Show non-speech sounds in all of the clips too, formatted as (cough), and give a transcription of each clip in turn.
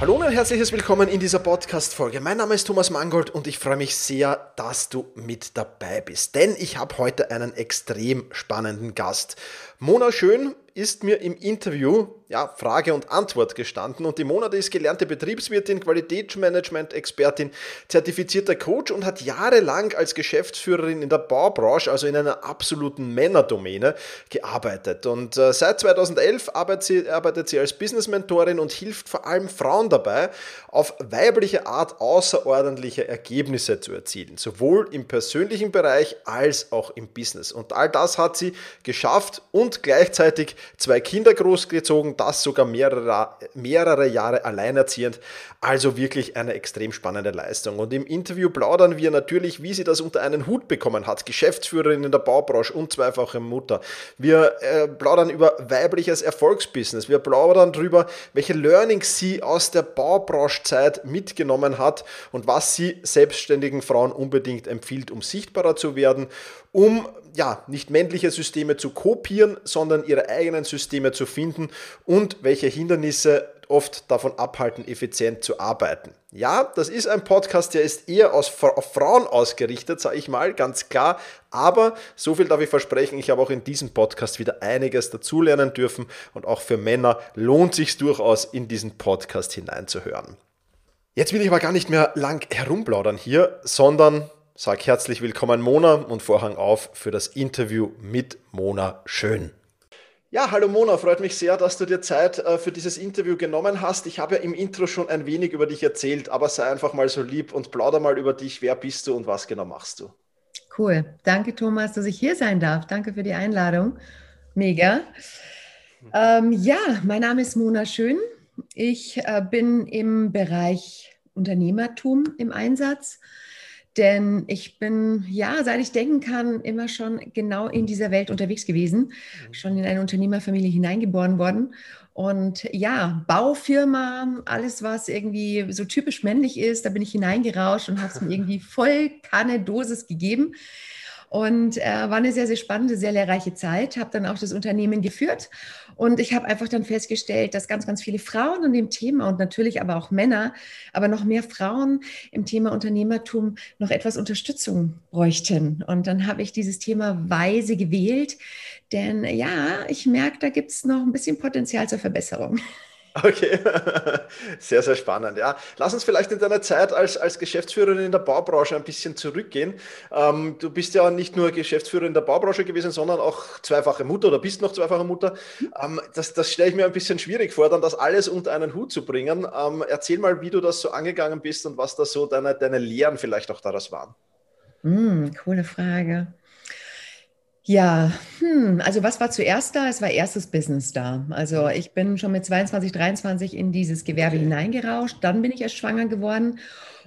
Hallo und herzliches Willkommen in dieser Podcast-Folge. Mein Name ist Thomas Mangold und ich freue mich sehr, dass du mit dabei bist. Denn ich habe heute einen extrem spannenden Gast. Mona Schön ist mir im Interview ja, Frage und Antwort gestanden und die Monate ist gelernte Betriebswirtin, Qualitätsmanagement-Expertin, zertifizierter Coach und hat jahrelang als Geschäftsführerin in der Baubranche, also in einer absoluten Männerdomäne, gearbeitet. Und äh, seit 2011 arbeitet sie, arbeitet sie als Business-Mentorin und hilft vor allem Frauen dabei, auf weibliche Art außerordentliche Ergebnisse zu erzielen, sowohl im persönlichen Bereich als auch im Business. Und all das hat sie geschafft und gleichzeitig zwei Kinder großgezogen, das sogar mehrere, mehrere Jahre alleinerziehend. Also wirklich eine extrem spannende Leistung. Und im Interview plaudern wir natürlich, wie sie das unter einen Hut bekommen hat. Geschäftsführerin in der Baubranche und zweifache Mutter. Wir äh, plaudern über weibliches Erfolgsbusiness. Wir plaudern darüber, welche Learnings sie aus der Baubranchezeit mitgenommen hat und was sie selbstständigen Frauen unbedingt empfiehlt, um sichtbarer zu werden, um ja, nicht männliche Systeme zu kopieren, sondern ihre eigenen Systeme zu finden und welche Hindernisse oft davon abhalten, effizient zu arbeiten. Ja, das ist ein Podcast, der ist eher aus, auf Frauen ausgerichtet, sage ich mal, ganz klar. Aber so viel darf ich versprechen, ich habe auch in diesem Podcast wieder einiges dazulernen dürfen und auch für Männer lohnt sich durchaus in diesen Podcast hineinzuhören. Jetzt will ich aber gar nicht mehr lang herumplaudern hier, sondern Sag herzlich willkommen Mona und Vorhang auf für das Interview mit Mona Schön. Ja, hallo Mona, freut mich sehr, dass du dir Zeit äh, für dieses Interview genommen hast. Ich habe ja im Intro schon ein wenig über dich erzählt, aber sei einfach mal so lieb und plauder mal über dich. Wer bist du und was genau machst du? Cool. Danke, Thomas, dass ich hier sein darf. Danke für die Einladung. Mega. Ähm, ja, mein Name ist Mona Schön. Ich äh, bin im Bereich Unternehmertum im Einsatz denn ich bin, ja, seit ich denken kann, immer schon genau in dieser Welt unterwegs gewesen, mhm. schon in eine Unternehmerfamilie hineingeboren worden. Und ja, Baufirma, alles, was irgendwie so typisch männlich ist, da bin ich hineingerauscht und habe es mir irgendwie (laughs) voll Kanne Dosis gegeben. Und äh, war eine sehr, sehr spannende, sehr lehrreiche Zeit. Habe dann auch das Unternehmen geführt. Und ich habe einfach dann festgestellt, dass ganz, ganz viele Frauen an dem Thema und natürlich aber auch Männer, aber noch mehr Frauen im Thema Unternehmertum noch etwas Unterstützung bräuchten. Und dann habe ich dieses Thema weise gewählt. Denn ja, ich merke, da gibt es noch ein bisschen Potenzial zur Verbesserung. Okay, (laughs) sehr, sehr spannend. Ja, lass uns vielleicht in deiner Zeit als, als Geschäftsführerin in der Baubranche ein bisschen zurückgehen. Ähm, du bist ja nicht nur Geschäftsführerin in der Baubranche gewesen, sondern auch zweifache Mutter oder bist noch zweifache Mutter. Ähm, das das stelle ich mir ein bisschen schwierig vor, dann das alles unter einen Hut zu bringen. Ähm, erzähl mal, wie du das so angegangen bist und was da so deine, deine Lehren vielleicht auch daraus waren. Mm, coole Frage. Ja, hm, also was war zuerst da? Es war erstes Business da. Also mhm. ich bin schon mit 22, 23 in dieses Gewerbe hineingerauscht. Dann bin ich erst schwanger geworden.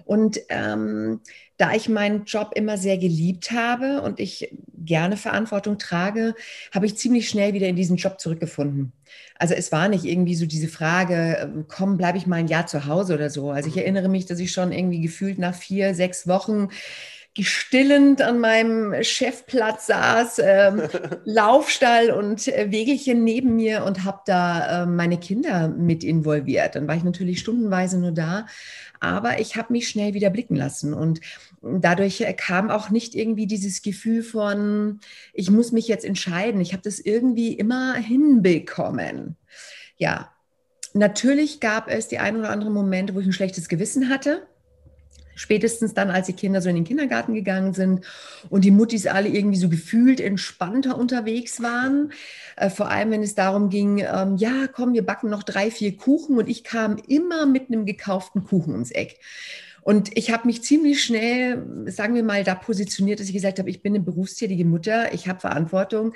Und ähm, da ich meinen Job immer sehr geliebt habe und ich gerne Verantwortung trage, habe ich ziemlich schnell wieder in diesen Job zurückgefunden. Also es war nicht irgendwie so diese Frage, ähm, komm, bleibe ich mal ein Jahr zu Hause oder so. Also ich mhm. erinnere mich, dass ich schon irgendwie gefühlt nach vier, sechs Wochen gestillend an meinem Chefplatz saß, ähm, (laughs) Laufstall und äh, Wegelchen neben mir und habe da äh, meine Kinder mit involviert. Dann war ich natürlich stundenweise nur da, aber ich habe mich schnell wieder blicken lassen und dadurch äh, kam auch nicht irgendwie dieses Gefühl von, ich muss mich jetzt entscheiden. Ich habe das irgendwie immer hinbekommen. Ja, natürlich gab es die ein oder anderen Momente, wo ich ein schlechtes Gewissen hatte Spätestens dann, als die Kinder so in den Kindergarten gegangen sind und die Muttis alle irgendwie so gefühlt entspannter unterwegs waren. Äh, vor allem, wenn es darum ging, ähm, ja, komm, wir backen noch drei, vier Kuchen und ich kam immer mit einem gekauften Kuchen ums Eck. Und ich habe mich ziemlich schnell, sagen wir mal, da positioniert, dass ich gesagt habe, ich bin eine berufstätige Mutter, ich habe Verantwortung.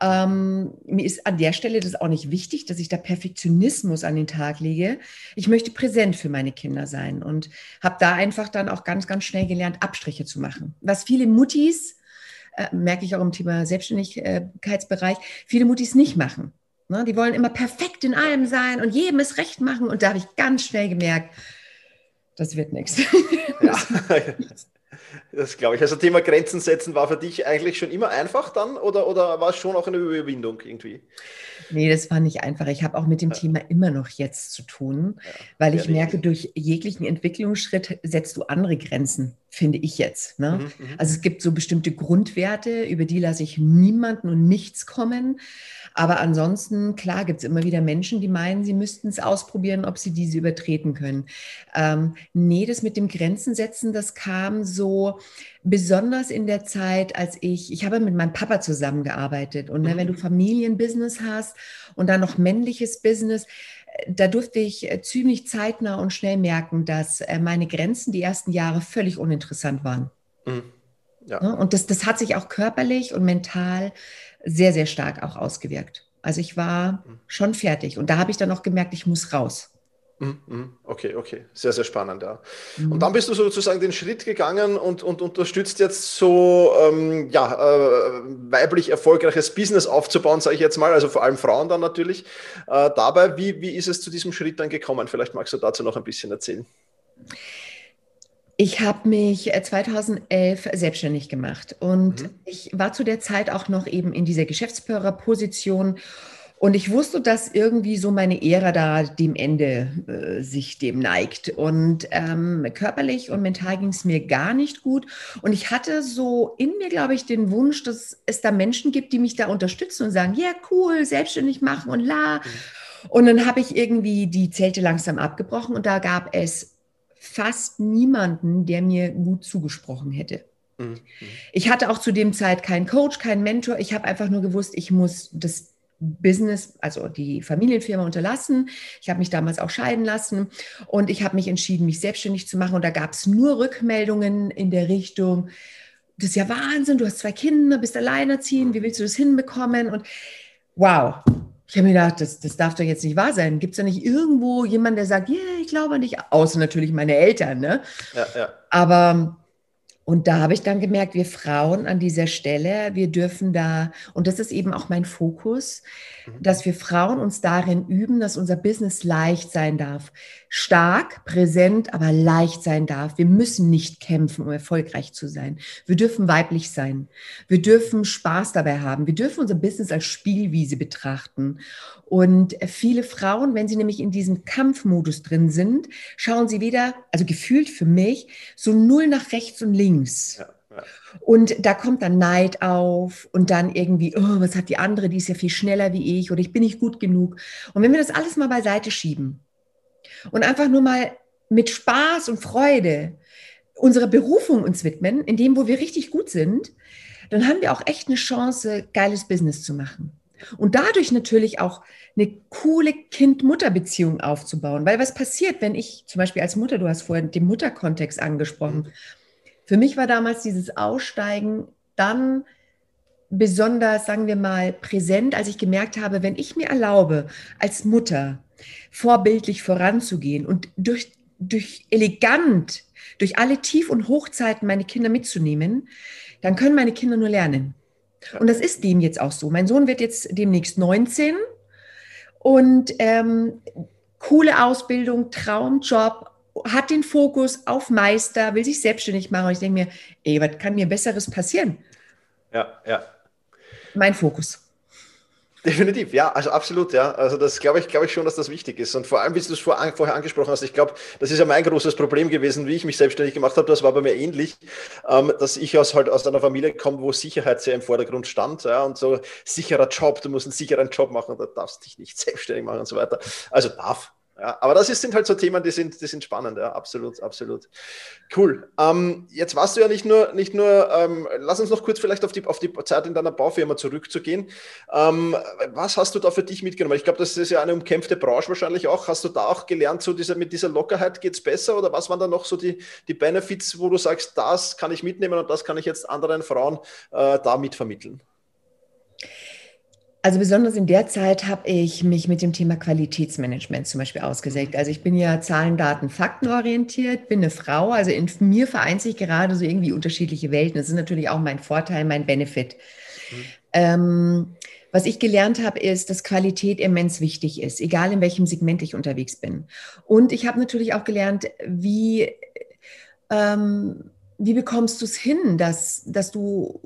Ähm, mir ist an der Stelle das auch nicht wichtig, dass ich da Perfektionismus an den Tag lege. Ich möchte präsent für meine Kinder sein und habe da einfach dann auch ganz, ganz schnell gelernt, Abstriche zu machen. Was viele Muttis, äh, merke ich auch im Thema Selbstständigkeitsbereich, viele Muttis nicht machen. Ne? Die wollen immer perfekt in allem sein und jedem es recht machen. Und da habe ich ganz schnell gemerkt, das wird nichts. (laughs) Ja, das glaube ich. Also Thema Grenzen setzen war für dich eigentlich schon immer einfach dann oder, oder war es schon auch eine Überwindung irgendwie? Nee, das war nicht einfach. Ich habe auch mit dem ja. Thema immer noch jetzt zu tun, ja, weil ich merke, durch jeglichen Entwicklungsschritt setzt du andere Grenzen, finde ich jetzt. Ne? Mhm, mhm, also es gibt so bestimmte Grundwerte, über die lasse ich niemanden und nichts kommen. Aber ansonsten, klar, gibt es immer wieder Menschen, die meinen, sie müssten es ausprobieren, ob sie diese übertreten können. Ähm, nee, das mit dem Grenzen setzen, das kam so besonders in der Zeit, als ich, ich habe mit meinem Papa zusammengearbeitet. Und ne, wenn du mhm. Familienbusiness hast und dann noch männliches Business, da durfte ich äh, ziemlich zeitnah und schnell merken, dass äh, meine Grenzen die ersten Jahre völlig uninteressant waren. Mhm. Ja. Ne, und das, das hat sich auch körperlich und mental sehr, sehr stark auch ausgewirkt. Also ich war mhm. schon fertig und da habe ich dann auch gemerkt, ich muss raus. Mhm, mhm. Okay, okay, sehr, sehr spannend, ja. Mhm. Und dann bist du sozusagen den Schritt gegangen und, und unterstützt jetzt so ähm, ja, äh, weiblich erfolgreiches Business aufzubauen, sage ich jetzt mal, also vor allem Frauen dann natürlich. Äh, dabei, wie, wie ist es zu diesem Schritt dann gekommen? Vielleicht magst du dazu noch ein bisschen erzählen. Ich habe mich 2011 äh, selbstständig gemacht und mhm. ich war zu der Zeit auch noch eben in dieser Geschäftsführerposition und ich wusste, dass irgendwie so meine Ära da dem Ende äh, sich dem neigt. Und ähm, körperlich und mental ging es mir gar nicht gut. Und ich hatte so in mir, glaube ich, den Wunsch, dass es da Menschen gibt, die mich da unterstützen und sagen, ja, cool, selbstständig machen und la. Mhm. Und dann habe ich irgendwie die Zelte langsam abgebrochen und da gab es fast niemanden, der mir gut zugesprochen hätte. Mhm. Ich hatte auch zu dem Zeit keinen Coach, keinen Mentor. Ich habe einfach nur gewusst, ich muss das Business, also die Familienfirma unterlassen. Ich habe mich damals auch scheiden lassen und ich habe mich entschieden, mich selbstständig zu machen. Und da gab es nur Rückmeldungen in der Richtung, das ist ja Wahnsinn, du hast zwei Kinder, bist alleinerziehend, wie willst du das hinbekommen? Und wow, ich habe mir gedacht, das, das darf doch jetzt nicht wahr sein. Gibt es da nicht irgendwo jemanden, der sagt, ja, yeah, ich glaube an dich, außer natürlich meine Eltern, ne? Ja, ja. Aber und da habe ich dann gemerkt, wir Frauen an dieser Stelle, wir dürfen da, und das ist eben auch mein Fokus, mhm. dass wir Frauen uns darin üben, dass unser Business leicht sein darf. Stark, präsent, aber leicht sein darf. Wir müssen nicht kämpfen, um erfolgreich zu sein. Wir dürfen weiblich sein. Wir dürfen Spaß dabei haben. Wir dürfen unser Business als Spielwiese betrachten. Und viele Frauen, wenn sie nämlich in diesem Kampfmodus drin sind, schauen sie wieder, also gefühlt für mich, so null nach rechts und links. Ja. Und da kommt dann Neid auf und dann irgendwie, oh, was hat die andere, die ist ja viel schneller wie ich oder ich bin nicht gut genug. Und wenn wir das alles mal beiseite schieben und einfach nur mal mit Spaß und Freude unserer Berufung uns widmen, in dem, wo wir richtig gut sind, dann haben wir auch echt eine Chance, geiles Business zu machen. Und dadurch natürlich auch eine coole Kind-Mutter-Beziehung aufzubauen. Weil was passiert, wenn ich zum Beispiel als Mutter, du hast vorhin den Mutterkontext angesprochen, für mich war damals dieses Aussteigen dann besonders, sagen wir mal, präsent, als ich gemerkt habe, wenn ich mir erlaube, als Mutter vorbildlich voranzugehen und durch, durch elegant, durch alle Tief- und Hochzeiten meine Kinder mitzunehmen, dann können meine Kinder nur lernen. Und das ist dem jetzt auch so. Mein Sohn wird jetzt demnächst 19 und ähm, coole Ausbildung, Traumjob, hat den Fokus auf Meister, will sich selbstständig machen. Und ich denke mir, ey, was kann mir Besseres passieren? Ja, ja. Mein Fokus. Definitiv, ja, also absolut, ja. Also das glaube ich, glaube ich schon, dass das wichtig ist. Und vor allem, wie du es vor, vorher angesprochen hast, ich glaube, das ist ja mein großes Problem gewesen, wie ich mich selbstständig gemacht habe. Das war bei mir ähnlich, ähm, dass ich aus halt aus einer Familie komme, wo Sicherheit sehr im Vordergrund stand, ja, und so sicherer Job, du musst einen sicheren Job machen, da darfst dich nicht (laughs) selbstständig machen und so weiter. Also darf, ja, aber das ist, sind halt so Themen, die sind, die sind spannend, ja, absolut, absolut. Cool. Ähm, jetzt warst du ja nicht nur, nicht nur ähm, lass uns noch kurz vielleicht auf die, auf die Zeit in deiner Baufirma zurückzugehen. Ähm, was hast du da für dich mitgenommen? Ich glaube, das ist ja eine umkämpfte Branche wahrscheinlich auch. Hast du da auch gelernt, so dieser, mit dieser Lockerheit geht es besser oder was waren da noch so die, die Benefits, wo du sagst, das kann ich mitnehmen und das kann ich jetzt anderen Frauen äh, da mitvermitteln? Also besonders in der Zeit habe ich mich mit dem Thema Qualitätsmanagement zum Beispiel ausgesägt. Also ich bin ja Zahlen, Daten, Fakten orientiert, bin eine Frau, also in mir vereint sich gerade so irgendwie unterschiedliche Welten. Das ist natürlich auch mein Vorteil, mein Benefit. Mhm. Ähm, was ich gelernt habe, ist, dass Qualität immens wichtig ist, egal in welchem Segment ich unterwegs bin. Und ich habe natürlich auch gelernt, wie, ähm, wie bekommst du es hin, dass, dass du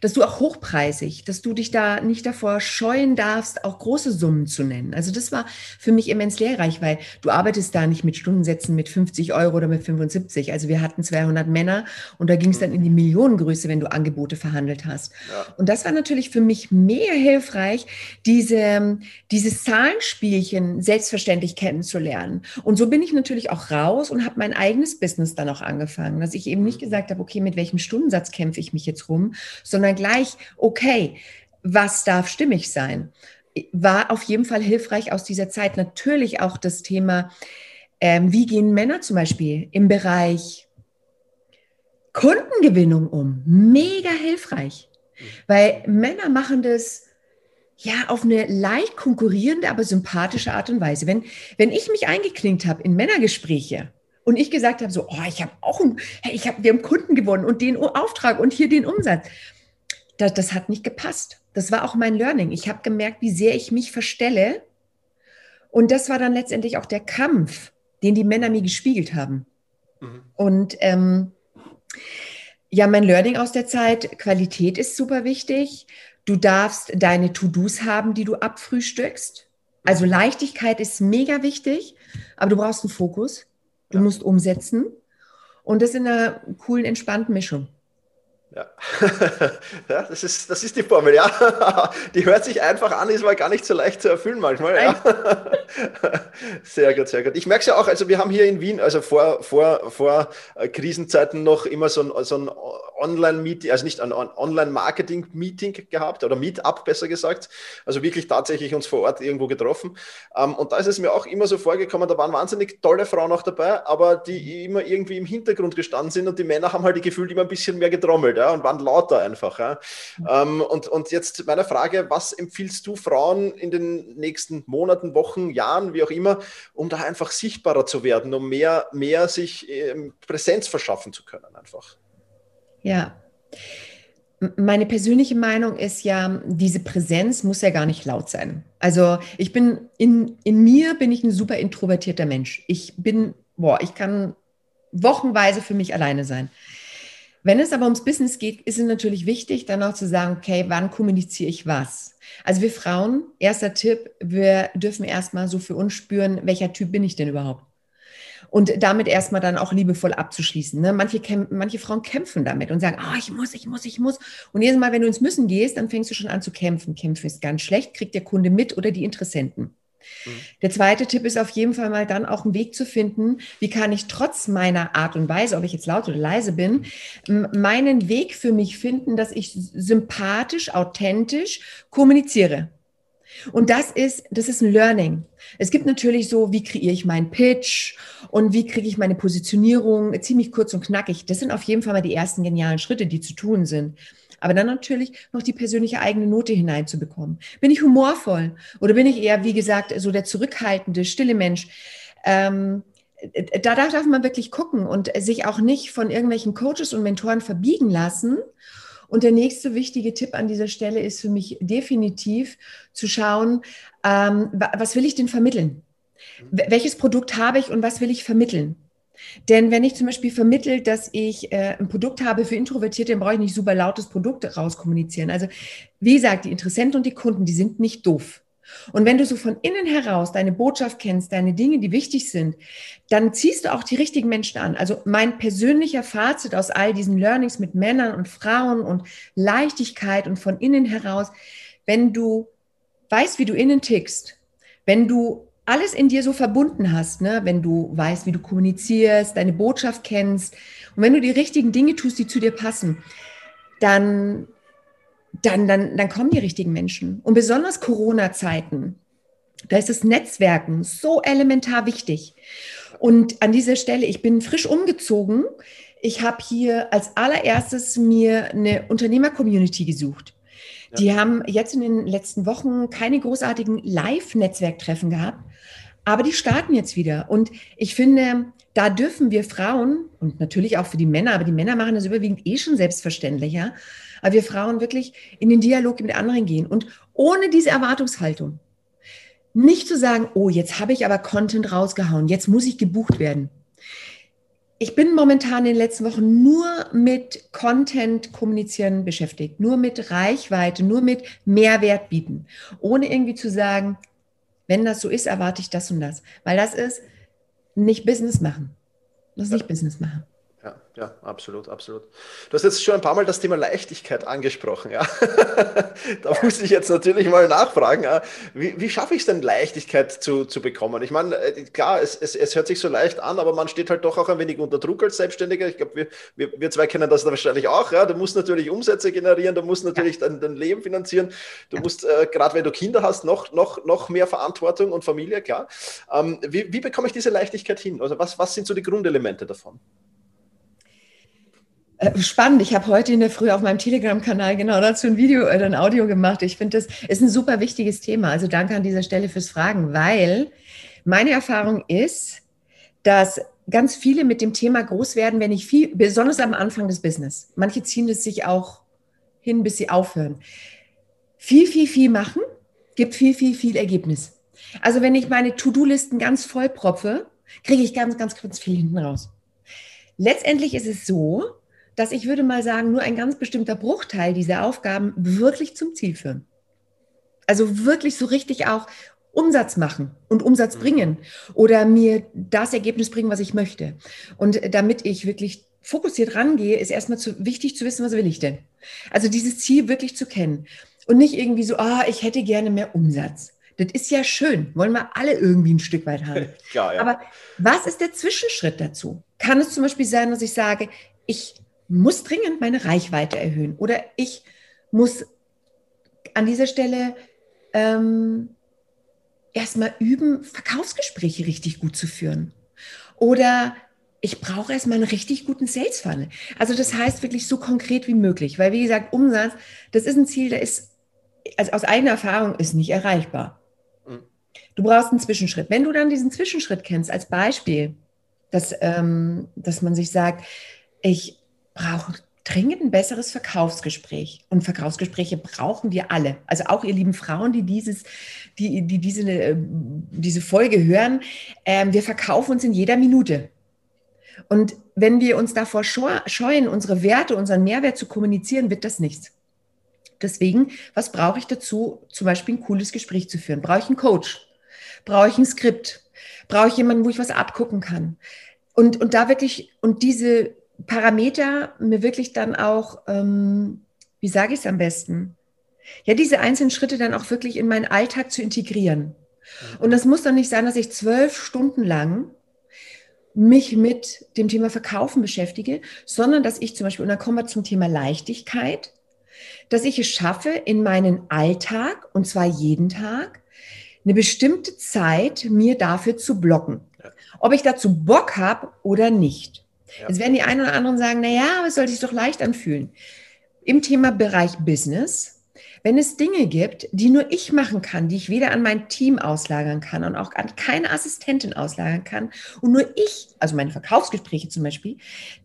dass du auch hochpreisig, dass du dich da nicht davor scheuen darfst, auch große Summen zu nennen. Also das war für mich immens lehrreich, weil du arbeitest da nicht mit Stundensätzen mit 50 Euro oder mit 75. Also wir hatten 200 Männer und da ging es dann in die Millionengröße, wenn du Angebote verhandelt hast. Ja. Und das war natürlich für mich mehr hilfreich, diese, dieses Zahlenspielchen selbstverständlich kennenzulernen. Und so bin ich natürlich auch raus und habe mein eigenes Business dann auch angefangen, dass ich eben nicht mhm. gesagt habe, okay, mit welchem Stundensatz kämpfe ich mich jetzt rum, sondern gleich, okay, was darf stimmig sein? War auf jeden Fall hilfreich aus dieser Zeit. Natürlich auch das Thema, ähm, wie gehen Männer zum Beispiel im Bereich Kundengewinnung um? Mega hilfreich, weil Männer machen das ja, auf eine leicht konkurrierende, aber sympathische Art und Weise. Wenn, wenn ich mich eingeklinkt habe in Männergespräche und ich gesagt habe, so, oh, ich habe auch, ein, hey, ich hab, wir haben Kunden gewonnen und den Auftrag und hier den Umsatz, das, das hat nicht gepasst. Das war auch mein Learning. Ich habe gemerkt, wie sehr ich mich verstelle. Und das war dann letztendlich auch der Kampf, den die Männer mir gespiegelt haben. Mhm. Und ähm, ja, mein Learning aus der Zeit, Qualität ist super wichtig. Du darfst deine To-Dos haben, die du abfrühstückst. Also Leichtigkeit ist mega wichtig, aber du brauchst einen Fokus. Du ja. musst umsetzen. Und das in einer coolen, entspannten Mischung. Ja. (laughs) ja, das, ist, das ist die Formel, ja. (laughs) Die hört sich einfach an, ist aber gar nicht so leicht zu erfüllen manchmal. Ja. (laughs) Sehr gut, sehr gut. Ich merke es ja auch, also wir haben hier in Wien, also vor, vor, vor äh, Krisenzeiten noch immer so ein, so ein Online-Meeting, also nicht ein Online-Marketing-Meeting gehabt oder Meetup besser gesagt. Also wirklich tatsächlich uns vor Ort irgendwo getroffen. Ähm, und da ist es mir auch immer so vorgekommen, da waren wahnsinnig tolle Frauen auch dabei, aber die immer irgendwie im Hintergrund gestanden sind und die Männer haben halt die gefühlt immer ein bisschen mehr getrommelt ja, und waren lauter einfach. Ja. Mhm. und, und jetzt meine Frage, was empfiehlst du Frauen in den nächsten Monaten, Wochen, Jahren, wie auch immer, um da einfach sichtbarer zu werden, um mehr, mehr sich ähm, Präsenz verschaffen zu können einfach? Ja. meine persönliche Meinung ist ja, diese Präsenz muss ja gar nicht laut sein. Also ich bin in, in mir bin ich ein super introvertierter Mensch. Ich bin, boah, ich kann wochenweise für mich alleine sein. Wenn es aber ums Business geht, ist es natürlich wichtig, dann auch zu sagen, okay, wann kommuniziere ich was? Also wir Frauen, erster Tipp, wir dürfen erstmal so für uns spüren, welcher Typ bin ich denn überhaupt? Und damit erstmal dann auch liebevoll abzuschließen. Ne? Manche, manche Frauen kämpfen damit und sagen, oh, ich muss, ich muss, ich muss. Und jedes Mal, wenn du ins Müssen gehst, dann fängst du schon an zu kämpfen. Kämpfen ist ganz schlecht, kriegt der Kunde mit oder die Interessenten. Mhm. Der zweite Tipp ist auf jeden Fall mal dann auch einen Weg zu finden, wie kann ich trotz meiner Art und Weise, ob ich jetzt laut oder leise bin, meinen Weg für mich finden, dass ich sympathisch, authentisch kommuniziere. Und das ist, das ist ein Learning. Es gibt natürlich so, wie kreiere ich meinen Pitch und wie kriege ich meine Positionierung ziemlich kurz und knackig. Das sind auf jeden Fall mal die ersten genialen Schritte, die zu tun sind. Aber dann natürlich noch die persönliche eigene Note hineinzubekommen. Bin ich humorvoll oder bin ich eher, wie gesagt, so der zurückhaltende, stille Mensch? Ähm, da darf man wirklich gucken und sich auch nicht von irgendwelchen Coaches und Mentoren verbiegen lassen. Und der nächste wichtige Tipp an dieser Stelle ist für mich definitiv zu schauen, ähm, was will ich denn vermitteln? Welches Produkt habe ich und was will ich vermitteln? Denn wenn ich zum Beispiel vermittle, dass ich äh, ein Produkt habe für Introvertierte, dann brauche ich nicht super lautes Produkt rauskommunizieren. Also wie gesagt, die Interessenten und die Kunden, die sind nicht doof. Und wenn du so von innen heraus deine Botschaft kennst, deine Dinge, die wichtig sind, dann ziehst du auch die richtigen Menschen an. Also mein persönlicher Fazit aus all diesen Learnings mit Männern und Frauen und Leichtigkeit und von innen heraus, wenn du weißt, wie du innen tickst, wenn du alles in dir so verbunden hast, ne? wenn du weißt, wie du kommunizierst, deine Botschaft kennst und wenn du die richtigen Dinge tust, die zu dir passen, dann, dann, dann, dann kommen die richtigen Menschen. Und besonders Corona-Zeiten, da ist das Netzwerken so elementar wichtig. Und an dieser Stelle, ich bin frisch umgezogen. Ich habe hier als allererstes mir eine Unternehmer-Community gesucht. Die haben jetzt in den letzten Wochen keine großartigen Live-Netzwerktreffen gehabt, aber die starten jetzt wieder. Und ich finde, da dürfen wir Frauen und natürlich auch für die Männer, aber die Männer machen das überwiegend eh schon selbstverständlich, ja. Aber wir Frauen wirklich in den Dialog mit anderen gehen und ohne diese Erwartungshaltung. Nicht zu sagen, oh, jetzt habe ich aber Content rausgehauen, jetzt muss ich gebucht werden ich bin momentan in den letzten Wochen nur mit Content kommunizieren beschäftigt, nur mit Reichweite, nur mit Mehrwert bieten, ohne irgendwie zu sagen, wenn das so ist, erwarte ich das und das, weil das ist nicht Business machen. Das ist nicht Business machen. Ja, ja, absolut, absolut. Du hast jetzt schon ein paar Mal das Thema Leichtigkeit angesprochen. Ja? (laughs) da muss ich jetzt natürlich mal nachfragen, wie, wie schaffe ich es denn, Leichtigkeit zu, zu bekommen? Ich meine, äh, klar, es, es, es hört sich so leicht an, aber man steht halt doch auch ein wenig unter Druck als Selbstständiger. Ich glaube, wir, wir, wir zwei kennen das da wahrscheinlich auch. Ja? Du musst natürlich Umsätze generieren, du musst natürlich ja. dein, dein Leben finanzieren, du ja. musst, äh, gerade wenn du Kinder hast, noch, noch, noch mehr Verantwortung und Familie, klar. Ähm, wie, wie bekomme ich diese Leichtigkeit hin? Also was, was sind so die Grundelemente davon? Äh, spannend. Ich habe heute in der Früh auf meinem Telegram-Kanal genau dazu ein Video oder äh, ein Audio gemacht. Ich finde, das ist ein super wichtiges Thema. Also danke an dieser Stelle fürs Fragen, weil meine Erfahrung ist, dass ganz viele mit dem Thema groß werden, wenn ich viel, besonders am Anfang des Business. Manche ziehen es sich auch hin, bis sie aufhören. Viel, viel, viel machen, gibt viel, viel, viel Ergebnis. Also wenn ich meine To-Do-Listen ganz voll propfe, kriege ich ganz, ganz, ganz viel hinten raus. Letztendlich ist es so, dass ich würde mal sagen, nur ein ganz bestimmter Bruchteil dieser Aufgaben wirklich zum Ziel führen. Also wirklich so richtig auch Umsatz machen und Umsatz mhm. bringen oder mir das Ergebnis bringen, was ich möchte. Und damit ich wirklich fokussiert rangehe, ist erstmal zu, wichtig zu wissen, was will ich denn? Also dieses Ziel wirklich zu kennen und nicht irgendwie so, ah, ich hätte gerne mehr Umsatz. Das ist ja schön, wollen wir alle irgendwie ein Stück weit haben. (laughs) Klar, ja. Aber was ist der Zwischenschritt dazu? Kann es zum Beispiel sein, dass ich sage, ich muss dringend meine Reichweite erhöhen oder ich muss an dieser Stelle ähm, erstmal üben, Verkaufsgespräche richtig gut zu führen. Oder ich brauche erstmal einen richtig guten Sales Funnel. Also das heißt wirklich so konkret wie möglich, weil wie gesagt, Umsatz, das ist ein Ziel, der ist, also aus eigener Erfahrung ist nicht erreichbar. Mhm. Du brauchst einen Zwischenschritt. Wenn du dann diesen Zwischenschritt kennst, als Beispiel, dass, ähm, dass man sich sagt, ich brauche dringend ein besseres Verkaufsgespräch. Und Verkaufsgespräche brauchen wir alle. Also auch ihr lieben Frauen, die dieses, die, die diese, äh, diese Folge hören. Ähm, wir verkaufen uns in jeder Minute. Und wenn wir uns davor scheuen, unsere Werte, unseren Mehrwert zu kommunizieren, wird das nichts. Deswegen, was brauche ich dazu, zum Beispiel ein cooles Gespräch zu führen? Brauche ich einen Coach? Brauche ich ein Skript? Brauche ich jemanden, wo ich was abgucken kann? Und, und da wirklich, und diese Parameter mir wirklich dann auch, ähm, wie sage ich es am besten? Ja, diese einzelnen Schritte dann auch wirklich in meinen Alltag zu integrieren. Und das muss dann nicht sein, dass ich zwölf Stunden lang mich mit dem Thema Verkaufen beschäftige, sondern dass ich zum Beispiel, und dann kommen wir zum Thema Leichtigkeit, dass ich es schaffe, in meinen Alltag, und zwar jeden Tag, eine bestimmte Zeit mir dafür zu blocken. Ob ich dazu Bock habe oder nicht. Ja. Jetzt werden die einen oder anderen sagen, na ja, aber es soll sich doch leicht anfühlen. Im Thema Bereich Business, wenn es Dinge gibt, die nur ich machen kann, die ich weder an mein Team auslagern kann und auch an keine Assistentin auslagern kann und nur ich, also meine Verkaufsgespräche zum Beispiel,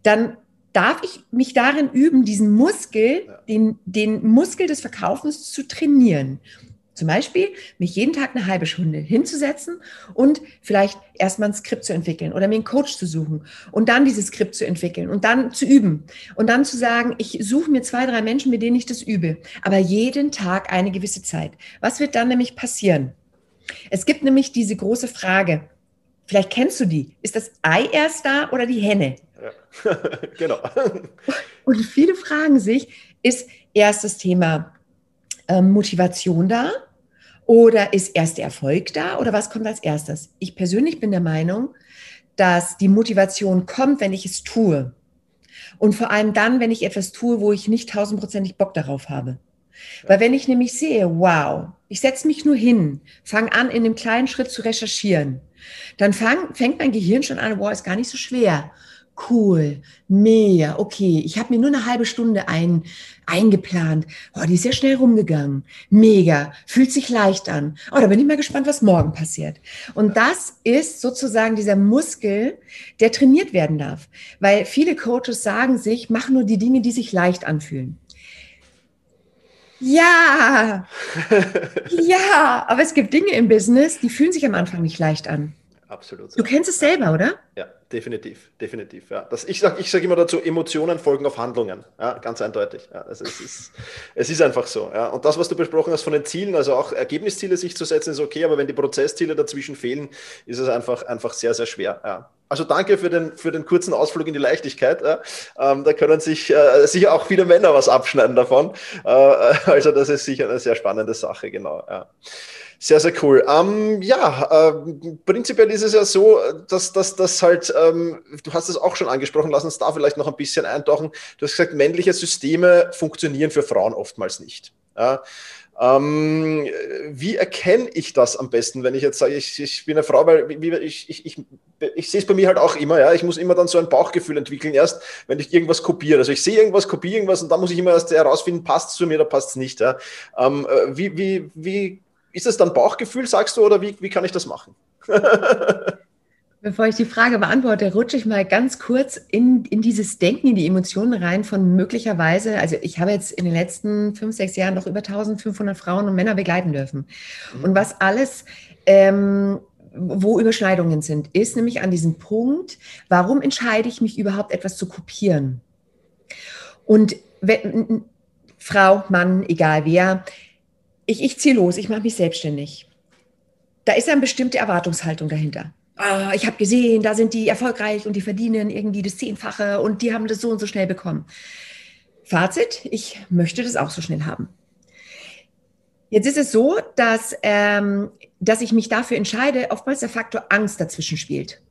dann darf ich mich darin üben, diesen Muskel, den, den Muskel des Verkaufens zu trainieren. Zum Beispiel mich jeden Tag eine halbe Stunde hinzusetzen und vielleicht erstmal ein Skript zu entwickeln oder mir einen Coach zu suchen und dann dieses Skript zu entwickeln und dann zu üben und dann zu sagen, ich suche mir zwei, drei Menschen, mit denen ich das übe, aber jeden Tag eine gewisse Zeit. Was wird dann nämlich passieren? Es gibt nämlich diese große Frage, vielleicht kennst du die, ist das Ei erst da oder die Henne? Ja. (laughs) genau. Und viele fragen sich, ist erst das Thema ähm, Motivation da? Oder ist erst der Erfolg da? Oder was kommt als erstes? Ich persönlich bin der Meinung, dass die Motivation kommt, wenn ich es tue. Und vor allem dann, wenn ich etwas tue, wo ich nicht tausendprozentig Bock darauf habe. Weil wenn ich nämlich sehe, wow, ich setze mich nur hin, fange an, in einem kleinen Schritt zu recherchieren, dann fang, fängt mein Gehirn schon an, wow, ist gar nicht so schwer cool, mega, okay, ich habe mir nur eine halbe Stunde ein, eingeplant. Oh, die ist ja schnell rumgegangen. Mega, fühlt sich leicht an. Oh, da bin ich mal gespannt, was morgen passiert. Und das ist sozusagen dieser Muskel, der trainiert werden darf. Weil viele Coaches sagen sich, mach nur die Dinge, die sich leicht anfühlen. Ja, (laughs) ja, aber es gibt Dinge im Business, die fühlen sich am Anfang nicht leicht an. Absolut. Du kennst es selber, oder? Ja, definitiv, definitiv. Ja. Das, ich sage ich sag immer dazu, Emotionen folgen auf Handlungen. Ja, ganz eindeutig. Ja, also es, ist, es ist einfach so. Ja. Und das, was du besprochen hast von den Zielen, also auch Ergebnisziele sich zu setzen, ist okay, aber wenn die Prozessziele dazwischen fehlen, ist es einfach, einfach sehr, sehr schwer. Ja. Also danke für den, für den kurzen Ausflug in die Leichtigkeit. Ja. Ähm, da können sich äh, sicher auch viele Männer was abschneiden davon. Äh, (laughs) also das ist sicher eine sehr spannende Sache, genau. Ja. Sehr, sehr cool. Ähm, ja, äh, prinzipiell ist es ja so, dass das halt, ähm, du hast es auch schon angesprochen, lass uns da vielleicht noch ein bisschen eintauchen. Du hast gesagt, männliche Systeme funktionieren für Frauen oftmals nicht. Ja. Ähm, wie erkenne ich das am besten, wenn ich jetzt sage, ich, ich bin eine Frau, weil ich, ich, ich, ich sehe es bei mir halt auch immer, ja, ich muss immer dann so ein Bauchgefühl entwickeln, erst wenn ich irgendwas kopiere. Also ich sehe irgendwas, kopiere irgendwas und dann muss ich immer erst herausfinden, passt es zu mir oder passt es nicht. Ja. Ähm, äh, wie, wie, wie ist es dann Bauchgefühl, sagst du, oder wie, wie kann ich das machen? (laughs) Bevor ich die Frage beantworte, rutsche ich mal ganz kurz in, in dieses Denken, in die Emotionen rein von möglicherweise, also ich habe jetzt in den letzten fünf, sechs Jahren noch über 1500 Frauen und Männer begleiten dürfen. Mhm. Und was alles, ähm, wo Überschneidungen sind, ist nämlich an diesem Punkt, warum entscheide ich mich überhaupt etwas zu kopieren? Und wenn, Frau, Mann, egal wer, ich, ich ziehe los, ich mache mich selbstständig. Da ist eine bestimmte Erwartungshaltung dahinter. Oh, ich habe gesehen, da sind die erfolgreich und die verdienen irgendwie das Zehnfache und die haben das so und so schnell bekommen. Fazit, ich möchte das auch so schnell haben. Jetzt ist es so, dass, ähm, dass ich mich dafür entscheide, oftmals der Faktor Angst dazwischen spielt.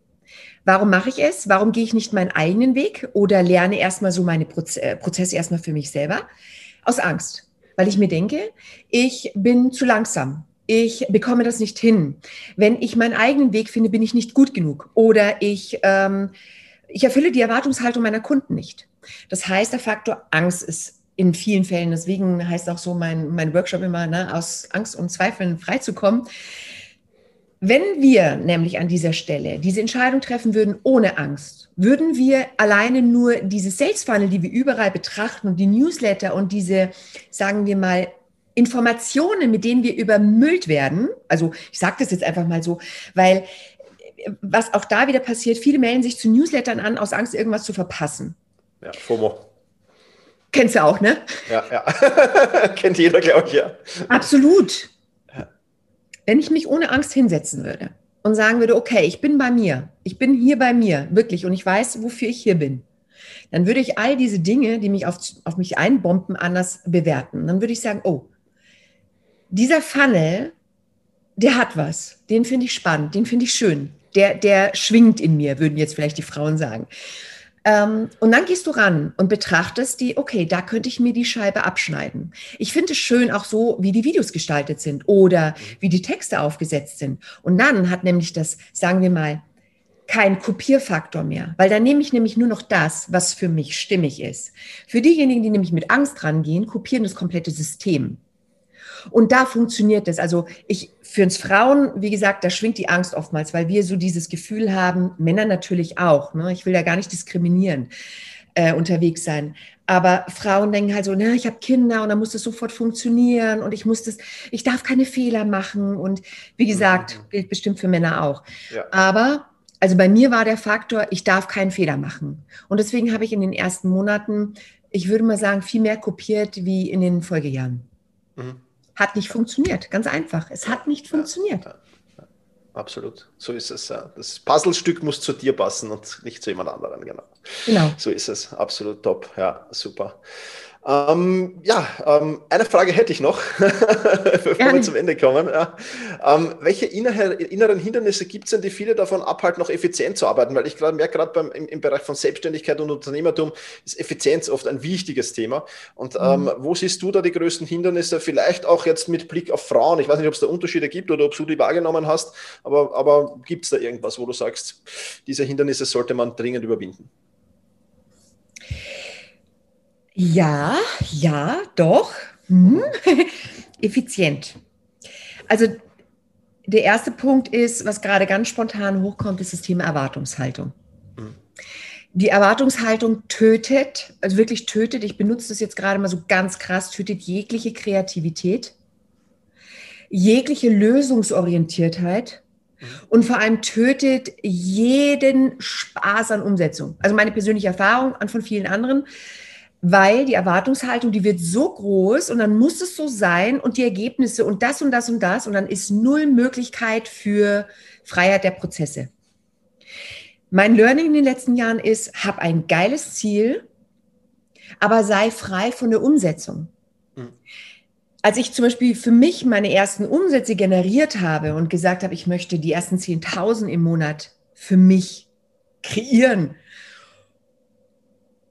Warum mache ich es? Warum gehe ich nicht meinen eigenen Weg oder lerne erstmal so meine Proz äh, Prozesse erstmal für mich selber? Aus Angst weil ich mir denke, ich bin zu langsam. Ich bekomme das nicht hin. Wenn ich meinen eigenen Weg finde, bin ich nicht gut genug. Oder ich, ähm, ich erfülle die Erwartungshaltung meiner Kunden nicht. Das heißt, der Faktor Angst ist in vielen Fällen, deswegen heißt auch so mein, mein Workshop immer, ne, aus Angst und Zweifeln freizukommen. Wenn wir nämlich an dieser Stelle diese Entscheidung treffen würden ohne Angst, würden wir alleine nur diese Sales Funnel, die wir überall betrachten und die Newsletter und diese, sagen wir mal, Informationen, mit denen wir übermüllt werden, also ich sage das jetzt einfach mal so, weil was auch da wieder passiert, viele melden sich zu Newslettern an aus Angst, irgendwas zu verpassen. Ja, FOMO. Kennst du auch, ne? Ja, ja. (laughs) Kennt jeder, glaube ich, ja. Absolut. Wenn ich mich ohne Angst hinsetzen würde und sagen würde, okay, ich bin bei mir, ich bin hier bei mir, wirklich, und ich weiß, wofür ich hier bin, dann würde ich all diese Dinge, die mich auf, auf mich einbomben, anders bewerten. Dann würde ich sagen, oh, dieser Funnel, der hat was, den finde ich spannend, den finde ich schön, der, der schwingt in mir, würden jetzt vielleicht die Frauen sagen. Ähm, und dann gehst du ran und betrachtest die, okay, da könnte ich mir die Scheibe abschneiden. Ich finde es schön auch so, wie die Videos gestaltet sind oder wie die Texte aufgesetzt sind. Und dann hat nämlich das, sagen wir mal, kein Kopierfaktor mehr, weil dann nehme ich nämlich nur noch das, was für mich stimmig ist. Für diejenigen, die nämlich mit Angst rangehen, kopieren das komplette System. Und da funktioniert es. Also ich, für uns Frauen, wie gesagt, da schwingt die Angst oftmals, weil wir so dieses Gefühl haben, Männer natürlich auch. Ne? Ich will ja gar nicht diskriminieren äh, unterwegs sein. Aber Frauen denken halt so, na, ich habe Kinder und dann muss das sofort funktionieren und ich muss das, ich darf keine Fehler machen. Und wie gesagt, mhm. gilt bestimmt für Männer auch. Ja. Aber also bei mir war der Faktor, ich darf keinen Fehler machen. Und deswegen habe ich in den ersten Monaten, ich würde mal sagen, viel mehr kopiert wie in den Folgejahren. Mhm. Hat nicht funktioniert, ganz einfach. Es hat nicht funktioniert. Absolut, so ist es. Das Puzzlestück muss zu dir passen und nicht zu jemand anderem, genau. Genau. So ist es, absolut top, ja, super. Ähm, ja, ähm, eine Frage hätte ich noch, (laughs) bevor Gerne. wir zum Ende kommen. Ja. Ähm, welche inneren Hindernisse gibt es denn, die viele davon abhalten, noch effizient zu arbeiten? Weil ich gerade merke, gerade im, im, Bereich von Selbstständigkeit und Unternehmertum ist Effizienz oft ein wichtiges Thema. Und ähm, mhm. wo siehst du da die größten Hindernisse? Vielleicht auch jetzt mit Blick auf Frauen. Ich weiß nicht, ob es da Unterschiede gibt oder ob du die wahrgenommen hast, aber, aber gibt es da irgendwas, wo du sagst, diese Hindernisse sollte man dringend überwinden? Ja, ja, doch. Hm. (laughs) Effizient. Also der erste Punkt ist, was gerade ganz spontan hochkommt, ist das Thema Erwartungshaltung. Mhm. Die Erwartungshaltung tötet, also wirklich tötet, ich benutze das jetzt gerade mal so ganz krass, tötet jegliche Kreativität, jegliche Lösungsorientiertheit mhm. und vor allem tötet jeden Spaß an Umsetzung. Also meine persönliche Erfahrung an von vielen anderen weil die Erwartungshaltung, die wird so groß und dann muss es so sein und die Ergebnisse und das und das und das und dann ist null Möglichkeit für Freiheit der Prozesse. Mein Learning in den letzten Jahren ist, hab ein geiles Ziel, aber sei frei von der Umsetzung. Mhm. Als ich zum Beispiel für mich meine ersten Umsätze generiert habe und gesagt habe, ich möchte die ersten 10.000 im Monat für mich kreieren,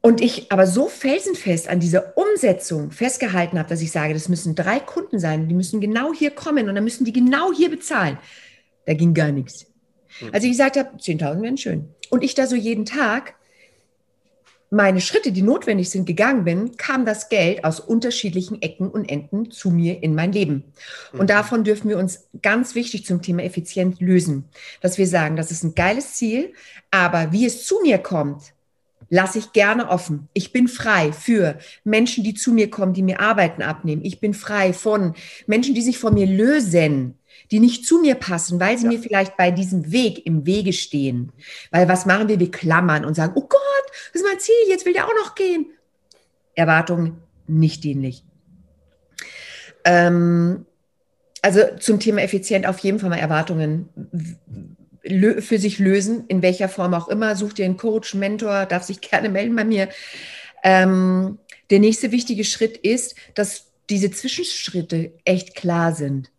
und ich aber so felsenfest an dieser Umsetzung festgehalten habe, dass ich sage, das müssen drei Kunden sein, die müssen genau hier kommen und dann müssen die genau hier bezahlen. Da ging gar nichts. Hm. Also ich gesagt habe, 10.000 wären schön. Und ich da so jeden Tag meine Schritte, die notwendig sind, gegangen bin, kam das Geld aus unterschiedlichen Ecken und Enden zu mir in mein Leben. Und mhm. davon dürfen wir uns ganz wichtig zum Thema effizient lösen, dass wir sagen, das ist ein geiles Ziel, aber wie es zu mir kommt, lasse ich gerne offen. Ich bin frei für Menschen, die zu mir kommen, die mir Arbeiten abnehmen. Ich bin frei von Menschen, die sich von mir lösen, die nicht zu mir passen, weil sie ja. mir vielleicht bei diesem Weg im Wege stehen. Weil was machen wir? Wir klammern und sagen, oh Gott, das ist mein Ziel, jetzt will der auch noch gehen. Erwartungen nicht dienlich. Ähm, also zum Thema effizient auf jeden Fall mal Erwartungen für sich lösen, in welcher Form auch immer. Such dir einen Coach, Mentor, darf sich (laughs) gerne melden bei mir. Ähm, der nächste wichtige Schritt ist, dass diese Zwischenschritte echt klar sind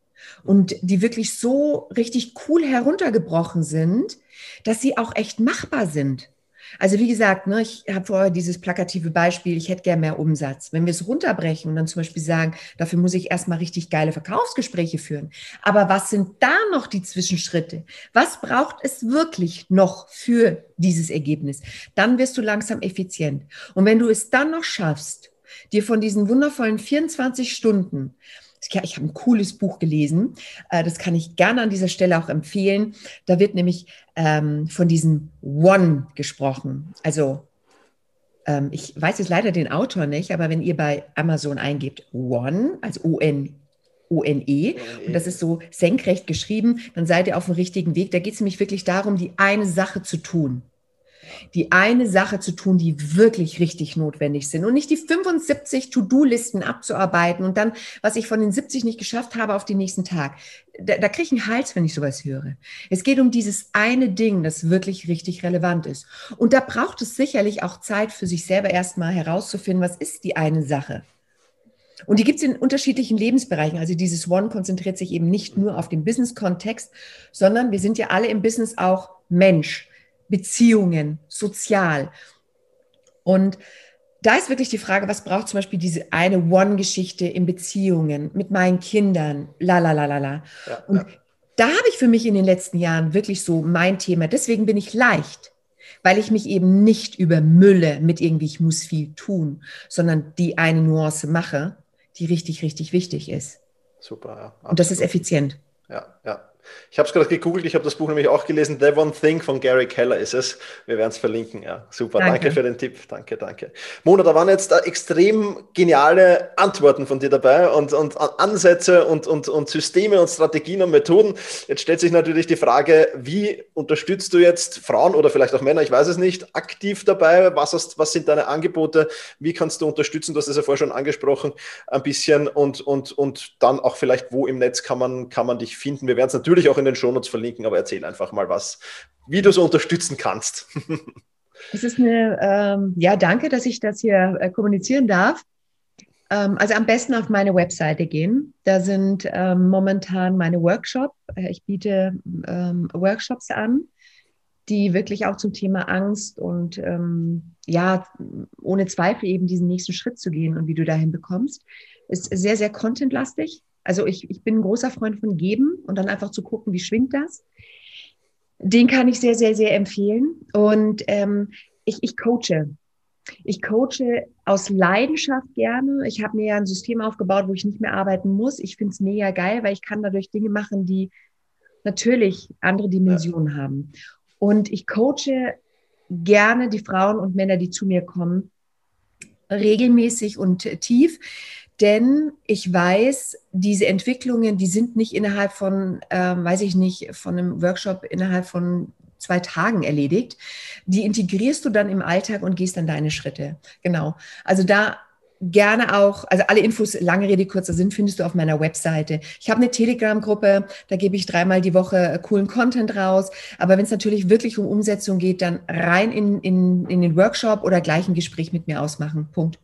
und die wirklich so richtig cool heruntergebrochen sind, dass sie auch echt machbar sind. Also wie gesagt, ne, ich habe vorher dieses plakative Beispiel, ich hätte gerne mehr Umsatz. Wenn wir es runterbrechen und dann zum Beispiel sagen, dafür muss ich erstmal richtig geile Verkaufsgespräche führen. Aber was sind da noch die Zwischenschritte? Was braucht es wirklich noch für dieses Ergebnis? Dann wirst du langsam effizient. Und wenn du es dann noch schaffst, dir von diesen wundervollen 24 Stunden ich habe ein cooles Buch gelesen, äh, das kann ich gerne an dieser Stelle auch empfehlen. Da wird nämlich ähm, von diesem One gesprochen. Also ähm, ich weiß jetzt leider den Autor nicht, aber wenn ihr bei Amazon eingebt One, also O-N, O-N-E, und das ist so senkrecht geschrieben, dann seid ihr auf dem richtigen Weg. Da geht es nämlich wirklich darum, die eine Sache zu tun die eine Sache zu tun, die wirklich richtig notwendig sind und nicht die 75 To-Do-Listen abzuarbeiten und dann, was ich von den 70 nicht geschafft habe, auf den nächsten Tag. Da, da kriege ich einen Hals, wenn ich sowas höre. Es geht um dieses eine Ding, das wirklich richtig relevant ist. Und da braucht es sicherlich auch Zeit für sich selber erstmal herauszufinden, was ist die eine Sache. Und die gibt es in unterschiedlichen Lebensbereichen. Also dieses One konzentriert sich eben nicht nur auf den Business-Kontext, sondern wir sind ja alle im Business auch Mensch. Beziehungen, sozial. Und da ist wirklich die Frage, was braucht zum Beispiel diese eine One-Geschichte in Beziehungen mit meinen Kindern, la la la la la. Und ja. da habe ich für mich in den letzten Jahren wirklich so mein Thema. Deswegen bin ich leicht, weil ich mich eben nicht übermülle mit irgendwie, ich muss viel tun, sondern die eine Nuance mache, die richtig, richtig wichtig ist. Super, ja. Und das ist effizient. Ja, ja. Ich habe es gerade gegoogelt, ich habe das Buch nämlich auch gelesen. The One Thing von Gary Keller ist es. Wir werden es verlinken. Ja, super. Danke. danke. für den Tipp. Danke, danke. Mona, da waren jetzt extrem geniale Antworten von dir dabei und, und Ansätze und, und, und Systeme und Strategien und Methoden. Jetzt stellt sich natürlich die Frage, wie unterstützt du jetzt Frauen oder vielleicht auch Männer, ich weiß es nicht, aktiv dabei? Was, hast, was sind deine Angebote? Wie kannst du unterstützen? Du hast es ja vorher schon angesprochen, ein bisschen und, und, und dann auch vielleicht, wo im Netz kann man, kann man dich finden? Wir werden es natürlich natürlich auch in den Shownotes verlinken, aber erzähl einfach mal was, wie du so unterstützen kannst. (laughs) Es ist eine, ähm, ja, danke, dass ich das hier äh, kommunizieren darf. Ähm, also am besten auf meine Webseite gehen. Da sind ähm, momentan meine Workshops. Äh, ich biete ähm, Workshops an, die wirklich auch zum Thema Angst und ähm, ja, ohne Zweifel eben diesen nächsten Schritt zu gehen und wie du dahin bekommst, ist sehr, sehr contentlastig. Also ich, ich bin ein großer Freund von Geben und dann einfach zu gucken, wie schwingt das. Den kann ich sehr, sehr, sehr empfehlen. Und ähm, ich, ich coache. Ich coache aus Leidenschaft gerne. Ich habe mir ja ein System aufgebaut, wo ich nicht mehr arbeiten muss. Ich finde es mega geil, weil ich kann dadurch Dinge machen, die natürlich andere Dimensionen ja. haben. Und ich coache gerne die Frauen und Männer, die zu mir kommen, regelmäßig und tief, denn ich weiß, diese Entwicklungen, die sind nicht innerhalb von, ähm, weiß ich nicht, von einem Workshop innerhalb von zwei Tagen erledigt. Die integrierst du dann im Alltag und gehst dann deine Schritte. Genau. Also da gerne auch, also alle Infos, lange Rede, kurzer Sinn, findest du auf meiner Webseite. Ich habe eine Telegram-Gruppe, da gebe ich dreimal die Woche coolen Content raus. Aber wenn es natürlich wirklich um Umsetzung geht, dann rein in, in, in den Workshop oder gleich ein Gespräch mit mir ausmachen. Punkt.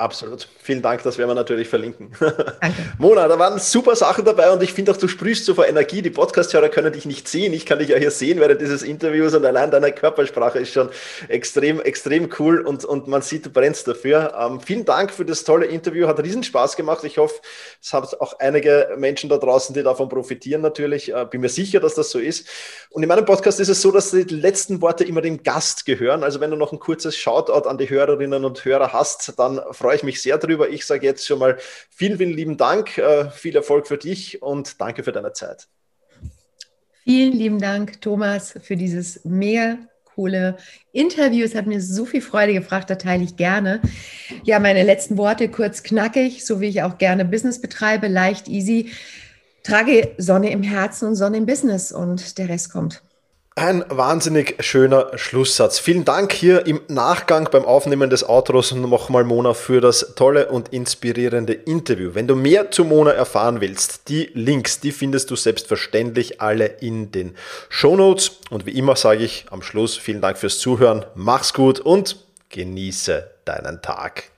Absolut. Vielen Dank, das werden wir natürlich verlinken. Danke. (laughs) Mona, da waren super Sachen dabei und ich finde auch, du sprühst so vor Energie. Die Podcast-Hörer können dich nicht sehen. Ich kann dich ja hier sehen während dieses Interviews und allein deine Körpersprache ist schon extrem, extrem cool und, und man sieht, du brennst dafür. Ähm, vielen Dank für das tolle Interview. Hat riesen Spaß gemacht. Ich hoffe, es haben auch einige Menschen da draußen, die davon profitieren natürlich. Äh, bin mir sicher, dass das so ist. Und in meinem Podcast ist es so, dass die letzten Worte immer dem Gast gehören. Also wenn du noch ein kurzes Shoutout an die Hörerinnen und Hörer hast, dann freue freue ich mich sehr darüber. Ich sage jetzt schon mal vielen, vielen lieben Dank, äh, viel Erfolg für dich und danke für deine Zeit. Vielen lieben Dank, Thomas, für dieses mega coole Interview. Es hat mir so viel Freude gebracht, da teile ich gerne. Ja, meine letzten Worte kurz knackig, so wie ich auch gerne Business betreibe, leicht, easy. Trage Sonne im Herzen und Sonne im Business und der Rest kommt. Ein wahnsinnig schöner Schlusssatz. Vielen Dank hier im Nachgang beim Aufnehmen des Outros nochmal Mona für das tolle und inspirierende Interview. Wenn du mehr zu Mona erfahren willst, die Links, die findest du selbstverständlich alle in den Show Notes. Und wie immer sage ich am Schluss vielen Dank fürs Zuhören, mach's gut und genieße deinen Tag.